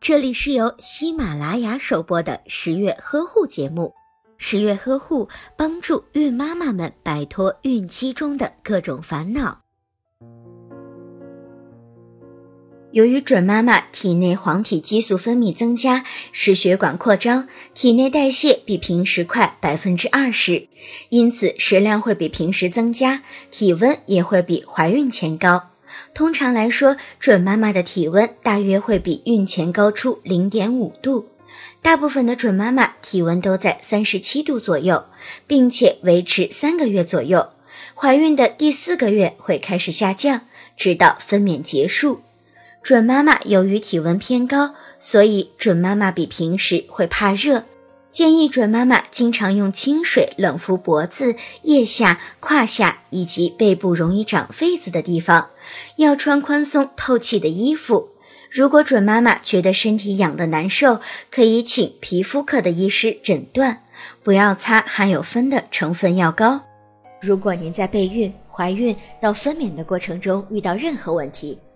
这里是由喜马拉雅首播的十月呵护节目。十月呵护帮助孕妈妈们摆脱孕期中的各种烦恼。由于准妈妈体内黄体激素分泌增加，使血管扩张，体内代谢比平时快百分之二十，因此食量会比平时增加，体温也会比怀孕前高。通常来说，准妈妈的体温大约会比孕前高出零点五度。大部分的准妈妈体温都在三十七度左右，并且维持三个月左右。怀孕的第四个月会开始下降，直到分娩结束。准妈妈由于体温偏高，所以准妈妈比平时会怕热。建议准妈妈经常用清水冷敷脖子、腋下、胯下以及背部容易长痱子的地方，要穿宽松透气的衣服。如果准妈妈觉得身体痒的难受，可以请皮肤科的医师诊断，不要擦含有酚的成分药膏。如果您在备孕、怀孕到分娩的过程中遇到任何问题，